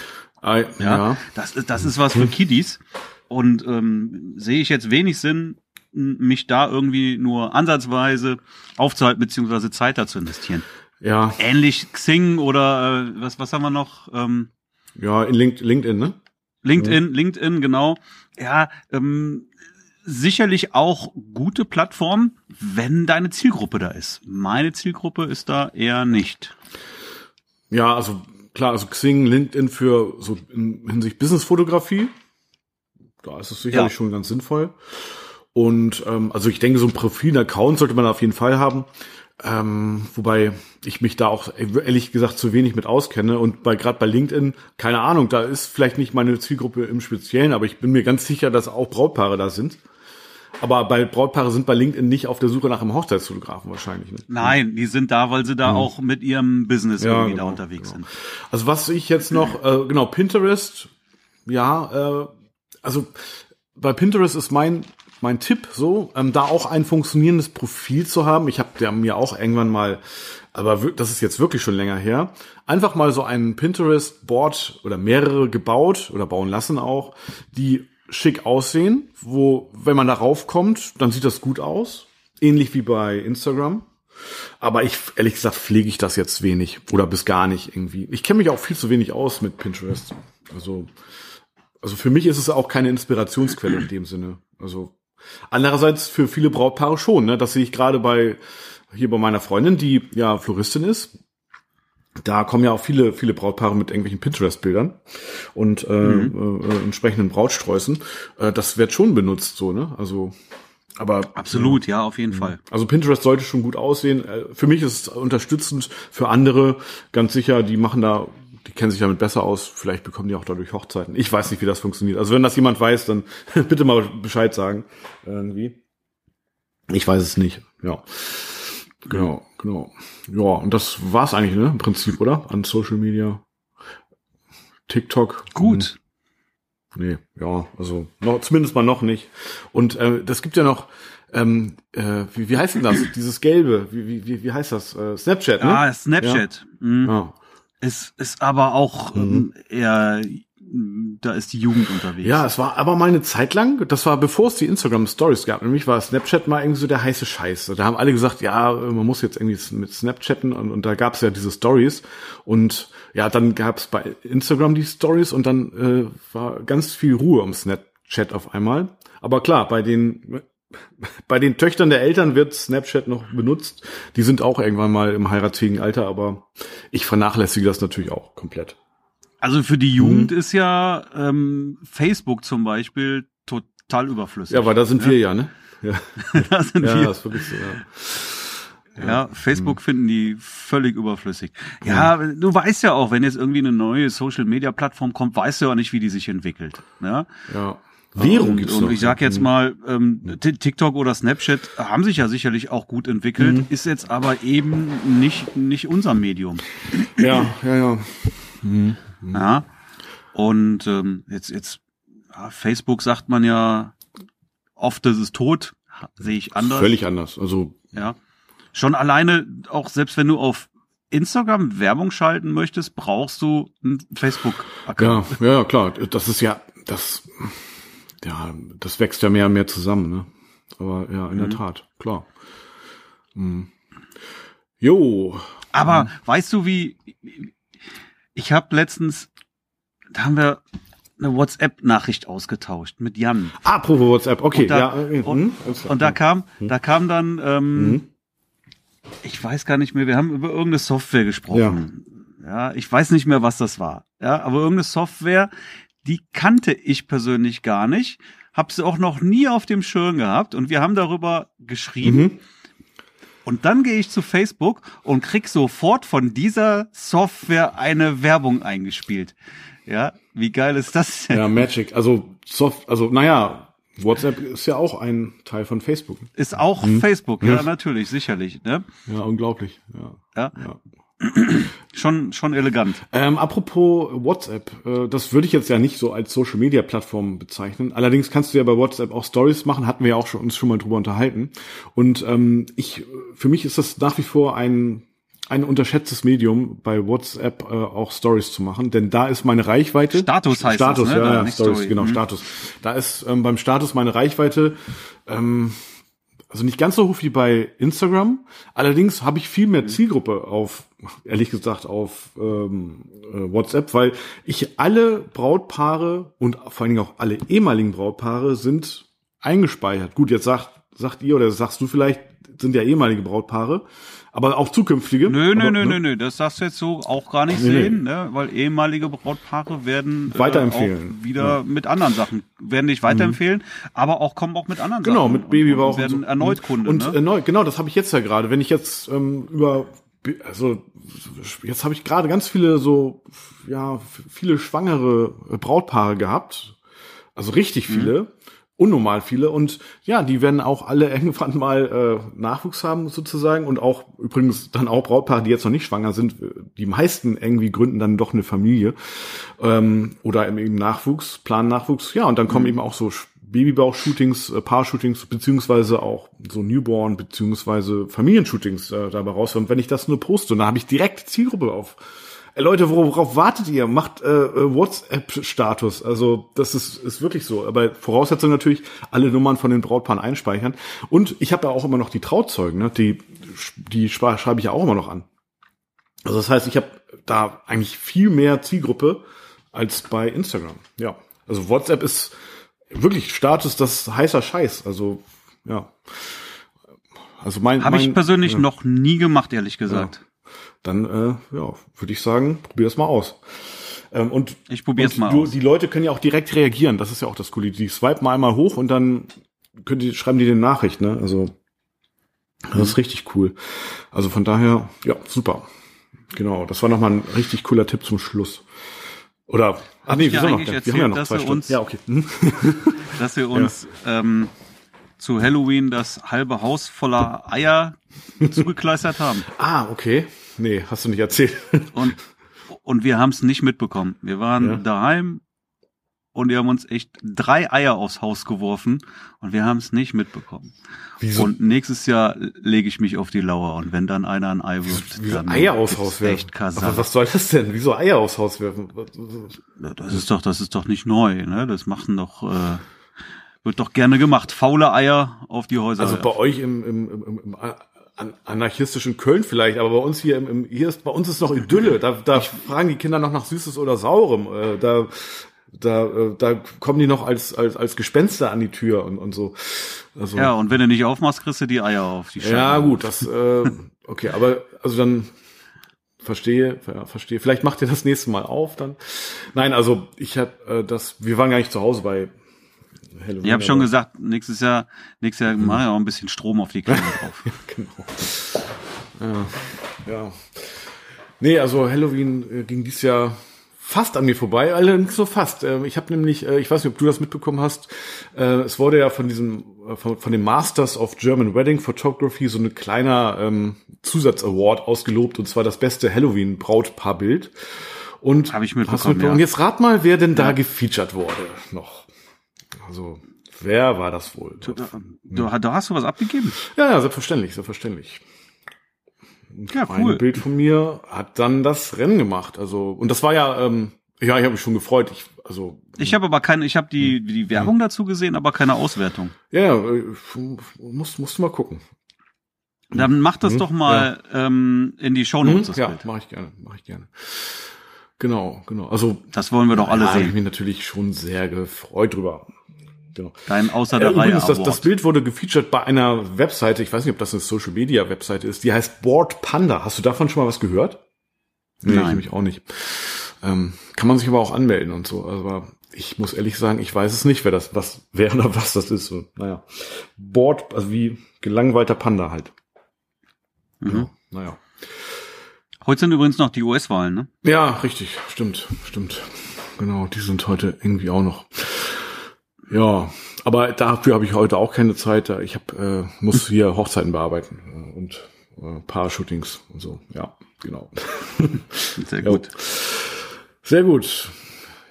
äh, Ja, ja. das ist das ist was für Kiddies und ähm, sehe ich jetzt wenig Sinn, mich da irgendwie nur ansatzweise aufzuhalten beziehungsweise Zeit dazu investieren. Ja, Ähnlich Xing oder äh, was was haben wir noch? Ähm, ja, in Link, LinkedIn, ne? LinkedIn, ja. LinkedIn, genau. Ja, ähm, sicherlich auch gute Plattform, wenn deine Zielgruppe da ist. Meine Zielgruppe ist da eher nicht. Ja, also klar, also Xing, LinkedIn für so in Hinsicht Businessfotografie, da ist es sicherlich ja. schon ganz sinnvoll. Und ähm, also ich denke, so ein Profil-Account sollte man auf jeden Fall haben. Ähm, wobei ich mich da auch ehrlich gesagt zu wenig mit auskenne und bei gerade bei LinkedIn keine Ahnung, da ist vielleicht nicht meine Zielgruppe im Speziellen, aber ich bin mir ganz sicher, dass auch Brautpaare da sind. Aber bei Brautpaare sind bei LinkedIn nicht auf der Suche nach einem Hochzeitsfotografen wahrscheinlich. Ne? Nein, die sind da, weil sie da ja. auch mit ihrem Business ja, irgendwie genau, da unterwegs genau. sind. Also was ich jetzt noch, äh, genau, Pinterest, ja, äh, also bei Pinterest ist mein mein Tipp so, ähm, da auch ein funktionierendes Profil zu haben. Ich habe ja mir auch irgendwann mal, aber das ist jetzt wirklich schon länger her, einfach mal so ein Pinterest-Board oder mehrere gebaut oder bauen lassen auch, die schick aussehen, wo, wenn man darauf kommt, dann sieht das gut aus. Ähnlich wie bei Instagram. Aber ich, ehrlich gesagt, pflege ich das jetzt wenig oder bis gar nicht irgendwie. Ich kenne mich auch viel zu wenig aus mit Pinterest. Also, also für mich ist es auch keine Inspirationsquelle in dem Sinne. Also Andererseits für viele Brautpaare schon, ne? Das sehe ich gerade bei hier bei meiner Freundin, die ja Floristin ist. Da kommen ja auch viele, viele Brautpaare mit irgendwelchen Pinterest-Bildern und äh, mhm. äh, entsprechenden Brautsträußen. Äh, das wird schon benutzt, so, ne? Also, aber absolut, ja, auf jeden mhm. Fall. Also Pinterest sollte schon gut aussehen. Äh, für mich ist es unterstützend, für andere ganz sicher, die machen da die kennen sich damit besser aus. Vielleicht bekommen die auch dadurch Hochzeiten. Ich weiß nicht, wie das funktioniert. Also wenn das jemand weiß, dann bitte mal Bescheid sagen. Irgendwie. Ich weiß es nicht. Ja. Genau, genau. Ja, und das war's eigentlich, ne? Im Prinzip, oder? An Social Media. TikTok. Gut. Hm. Nee, ja, also noch, zumindest mal noch nicht. Und äh, das gibt ja noch, ähm, äh, wie, wie heißt denn das? Dieses Gelbe, wie, wie, wie heißt das? Äh, Snapchat, ne? Ah, Snapchat. Ja. Mhm. ja. Es ist aber auch mhm. ähm, eher, da ist die Jugend unterwegs. Ja, es war aber mal eine Zeit lang, das war bevor es die Instagram Stories gab, nämlich war Snapchat mal irgendwie so der heiße Scheiß. Da haben alle gesagt, ja, man muss jetzt irgendwie mit Snapchatten und, und da gab es ja diese Stories und ja, dann gab es bei Instagram die Stories und dann äh, war ganz viel Ruhe um Snapchat auf einmal. Aber klar, bei den bei den Töchtern der Eltern wird Snapchat noch benutzt. Die sind auch irgendwann mal im heiratsfähigen Alter, aber ich vernachlässige das natürlich auch komplett. Also für die Jugend hm. ist ja ähm, Facebook zum Beispiel total überflüssig. Ja, weil da sind ja? wir ja, ne? Ja, da sind ja, wir. Das ist wirklich so, ja. Ja, Facebook hm. finden die völlig überflüssig. Ja, hm. du weißt ja auch, wenn jetzt irgendwie eine neue Social Media Plattform kommt, weißt du ja auch nicht, wie die sich entwickelt. Ne? Ja. Währung gibt's und, und ich sag jetzt mal, ähm, TikTok oder Snapchat haben sich ja sicherlich auch gut entwickelt, mhm. ist jetzt aber eben nicht nicht unser Medium. Ja, ja, ja. Mhm. Ja. Und ähm, jetzt jetzt ja, Facebook sagt man ja oft, das ist tot, sehe ich anders. Völlig anders. Also ja. Schon alleine auch selbst wenn du auf Instagram Werbung schalten möchtest, brauchst du einen Facebook-Account. Ja, ja, klar. Das ist ja das ja, das wächst ja mehr und mehr zusammen, ne? Aber ja, in mhm. der Tat, klar. Mhm. Jo. Aber mhm. weißt du, wie ich habe letztens, da haben wir eine WhatsApp-Nachricht ausgetauscht mit Jan. Apropos WhatsApp, okay, und da, ja. Äh, und, mhm. und da kam, mhm. da kam dann, ähm, mhm. ich weiß gar nicht mehr, wir haben über irgendeine Software gesprochen. Ja. ja, ich weiß nicht mehr, was das war. Ja, aber irgendeine Software, die kannte ich persönlich gar nicht, habe sie auch noch nie auf dem Schirm gehabt und wir haben darüber geschrieben. Mhm. Und dann gehe ich zu Facebook und krieg sofort von dieser Software eine Werbung eingespielt. Ja, wie geil ist das denn? Ja, Magic. Also Soft, also naja, WhatsApp ist ja auch ein Teil von Facebook. Ist auch hm. Facebook, ja, natürlich, sicherlich. Ne? Ja, unglaublich. Ja. ja. ja schon, schon elegant. Ähm, apropos WhatsApp, äh, das würde ich jetzt ja nicht so als Social Media Plattform bezeichnen. Allerdings kannst du ja bei WhatsApp auch Stories machen, hatten wir ja auch schon, uns schon mal drüber unterhalten. Und ähm, ich, für mich ist das nach wie vor ein ein unterschätztes Medium bei WhatsApp äh, auch Stories zu machen, denn da ist meine Reichweite Status heißt Status, das, ne? ja, ja Stories, Story. genau mhm. Status. Da ist ähm, beim Status meine Reichweite ähm, also nicht ganz so hoch wie bei Instagram. Allerdings habe ich viel mehr Zielgruppe auf, ehrlich gesagt, auf ähm, äh, WhatsApp, weil ich alle Brautpaare und vor allen Dingen auch alle ehemaligen Brautpaare sind eingespeichert. Gut, jetzt sagt, sagt ihr oder sagst du vielleicht, sind ja ehemalige Brautpaare, aber auch zukünftige. Nö, nö, aber, nö, ne? nö, nö, das darfst du jetzt so auch gar nicht Nee, nee. sehen, ne? weil ehemalige Brautpaare werden äh, Weiterempfehlen. auch wieder mit anderen Sachen, werden dich weiterempfehlen, aber auch kommen auch mit anderen Genau, Sachen. mit Babybauch und, werden und so. erneut Kunde. Und ne? erneut, genau, das habe ich jetzt ja gerade. Wenn ich jetzt ähm, über, also jetzt habe ich gerade ganz viele so, ja, viele schwangere Brautpaare gehabt, also richtig Mhm. Unnormal viele und ja, die werden auch alle irgendwann mal äh, Nachwuchs haben sozusagen und auch übrigens dann auch Brautpaare, die jetzt noch nicht schwanger sind, die meisten irgendwie gründen dann doch eine Familie ähm, oder eben Nachwuchs, planen Nachwuchs, ja und dann kommen eben auch so Babybauch-Shootings, äh, Paar-Shootings, beziehungsweise auch so Newborn, beziehungsweise Familienshootings äh, dabei raus. Und wenn ich das nur poste, dann habe ich direkt Zielgruppe auf. Ey, Leute, worauf wartet ihr? Macht äh, äh, WhatsApp-Status. Also das ist, ist wirklich so. Aber Voraussetzung natürlich, alle Nummern von den Brautpaaren einspeichern. Und ich habe ja auch immer noch die Trauzeugen, ne? die, die schreibe ich ja auch immer noch an. Also das heißt, ich habe da eigentlich viel mehr Zielgruppe als bei Instagram. Ja. Also WhatsApp ist wirklich Status, das heißer Scheiß. Also, ja. Also mein, Habe ich persönlich ja, noch nie gemacht, ehrlich gesagt. Dann, äh, ja, würde ich sagen, probier das mal aus. Ähm, und Ich probier's und mal du, aus. Die Leute können ja auch direkt reagieren. Das ist ja auch das Coole. Die swipen einmal hoch und dann können die, schreiben die eine Nachricht, ne? Also, das Mhm. ist richtig cool. Also von daher, ja, super. Genau, das war nochmal ein richtig cooler Tipp zum Schluss. Oder, ach Hab nee, ich dir wieso noch? eigentlich Wir haben erzählt, ja noch dass zwei wir Stunden. uns- ja, okay. Hm? Dass wir uns ähm, zu Halloween das halbe Haus voller Eier zugekleistert haben. Ah, okay. Nee, hast du nicht erzählt. Und, und wir haben es nicht mitbekommen. Wir waren Ja. daheim und wir haben uns echt drei Eier aufs Haus geworfen und wir haben es nicht mitbekommen. Wieso? Und nächstes Jahr lege ich mich auf die Lauer und wenn dann einer ein Ei wirft, Wieso dann Eier aufs Haus werfen? Echt Kasar. was soll das denn? Wieso Eier aufs Haus werfen? Das ist doch, das ist doch nicht neu, ne? Das machen doch, äh, wird doch gerne gemacht. Faule Eier auf die Häuser. Also bei euch im, im, im, im an- anarchistischen Köln vielleicht, aber bei uns hier im, im hier ist bei uns ist noch Idylle. Da, da fragen die Kinder noch nach Süßes oder Saurem. Äh, da da äh, da kommen die noch als als als Gespenster an die Tür und und so. Also ja, und wenn du nicht aufmachst, kriegst du die Eier auf die Scheibe. ja gut, das äh, okay, aber also dann verstehe, ja, verstehe. Vielleicht macht ihr das nächste Mal auf dann. Nein, also ich hab äh, das. Wir waren gar nicht zu Hause bei Halloween. Ich habe schon gesagt, nächstes Jahr, nächstes Jahr mache ich auch ein bisschen Strom auf die Kinder drauf. genau. Ja, ja. Nee, also Halloween äh, ging dies Jahr fast an mir vorbei, allerdings so fast. Ähm, ich habe nämlich, äh, ich weiß nicht, ob du das mitbekommen hast, äh, es wurde ja von diesem, von, von dem Masters of German Wedding Photography so ein kleiner ähm, Zusatz-Award ausgelobt, und zwar das beste Halloween-Brautpaarbild. Und Hab ich mitbekommen, mitbekommen? ja. Und jetzt rat mal, wer denn da gefeatured wurde noch. Also, wer war das wohl? Du, du, da hast du was abgegeben? Ja, ja, selbstverständlich, selbstverständlich. Ja, Ein cool. Bild von mir hat dann das Rennen gemacht. Also und das war ja, ähm, ja, ich habe mich schon gefreut. Ich, also Ich habe aber keine, ich habe die, die Werbung dazu gesehen, aber keine Auswertung. ja, ja, äh, muss musst du mal gucken. Dann mach das Mhm, doch mal ähm, in die Shownotes, das ja, Bild. mache ich gerne, mache ich gerne. Genau, genau. Also Das wollen wir doch alle ja, hab ich sehen. mich natürlich schon sehr gefreut drüber. Genau. Dein außer Äh, der Reihe übrigens, das, das Bild wurde gefeatured bei einer Webseite, ich weiß nicht, ob das eine Social Media Webseite ist, die heißt Board Panda. Hast du davon schon mal was gehört? Nee, Nein. ich nämlich auch nicht. Ähm, kann man sich aber auch anmelden und so. Aber ich muss ehrlich sagen, ich weiß es nicht, wer das, was, wer oder was das ist. So, naja. Board, also wie gelangweilter Panda halt. mhm. Genau. Naja. Heute sind übrigens noch die US-Wahlen, ne? Ja, richtig, stimmt, stimmt. Genau, die sind heute irgendwie auch noch. Ja, aber dafür habe ich heute auch keine Zeit. Da Ich hab, äh, muss hier Hochzeiten bearbeiten äh, und äh, Paar-Shootings und so. Ja, genau. Sehr gut. Sehr gut.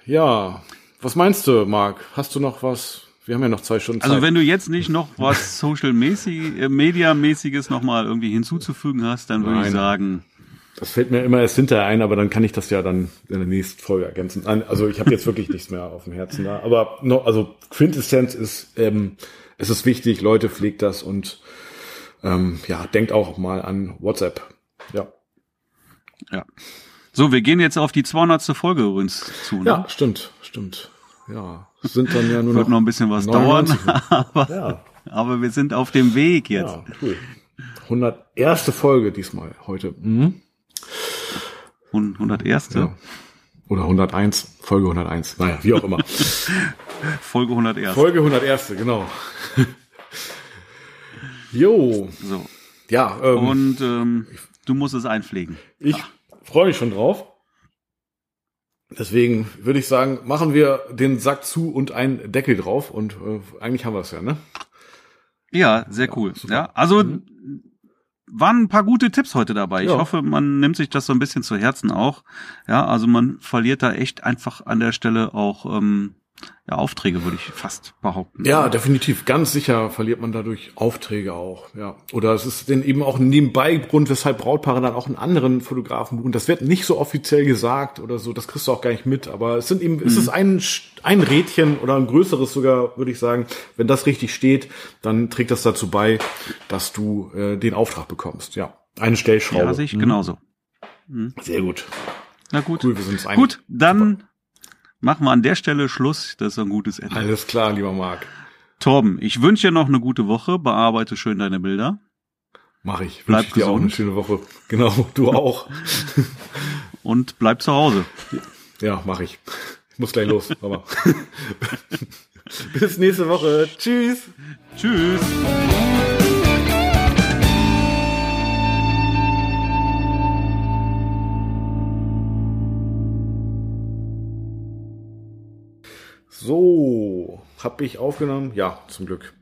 Ja, was meinst du, Marc? Hast du noch was? Wir haben ja noch zwei Stunden Zeit. Also wenn du jetzt nicht noch was Social äh, Media mäßiges noch mal irgendwie hinzuzufügen hast, dann würde ich sagen, Das fällt mir immer erst hinterher ein, aber dann kann ich das ja dann in der nächsten Folge ergänzen. Also ich habe jetzt wirklich nichts mehr auf dem Herzen da. Aber noch, also Quintessenz ist, ähm, es ist wichtig, Leute pflegt das und ähm, ja, denkt auch mal an WhatsApp. Ja. Ja. So, wir gehen jetzt auf die 200. Folge übrigens zu. Ne? Ja, stimmt, stimmt. Ja, es sind dann ja nur Wird noch, noch ein bisschen was 99. dauern, aber, Ja, aber wir sind auf dem Weg jetzt. ja, cool. 101. Folge diesmal heute. Mhm. Und 101. Ja. Oder 101, Folge 101. Naja, wie auch immer. Folge 101. Folge 101, genau. Jo, So. ja, ähm, Und ähm, du musst es einpflegen. ich freue mich schon drauf. Deswegen würde ich sagen, machen wir den Sack zu und einen Deckel drauf und äh, eigentlich haben wir es ja, ne? Ja, sehr cool. super. Ja, also waren ein paar gute Tipps heute dabei. Ich Ja. hoffe, man nimmt sich das so ein bisschen zu Herzen auch. Ja, also man verliert da echt einfach an der Stelle auch ähm, ja, Aufträge, würde ich fast behaupten. Ja, definitiv. Ganz sicher verliert man dadurch Aufträge auch. Ja. Oder es ist denn eben auch ein Nebenbeigrund, weshalb Brautpaare dann auch einen anderen Fotografen buchen. Das wird nicht so offiziell gesagt oder so. Das kriegst du auch gar nicht mit. Aber es sind eben, es ist ein, Sch- ein Rädchen oder ein größeres sogar, würde ich sagen. Wenn das richtig steht, dann trägt das dazu bei, dass du äh, den Auftrag bekommst. Ja. Eine Stellschraube. ja sehe ich Mhm. genauso. Sehr gut. Na gut. Cool, wir sind uns einig. Gut, dann machen wir an der Stelle Schluss. Das ist ein gutes Ende. Alles klar, lieber Marc. Torben, ich wünsche dir noch eine gute Woche. Bearbeite schön deine Bilder. Mach ich. Bleib ich dir auch eine schöne Woche. Genau, du auch. Und bleib zu Hause. Ja, mach ich. Ich muss gleich los, aber. Bis nächste Woche. Tschüss. Tschüss. So, hab ich aufgenommen? Ja, zum Glück.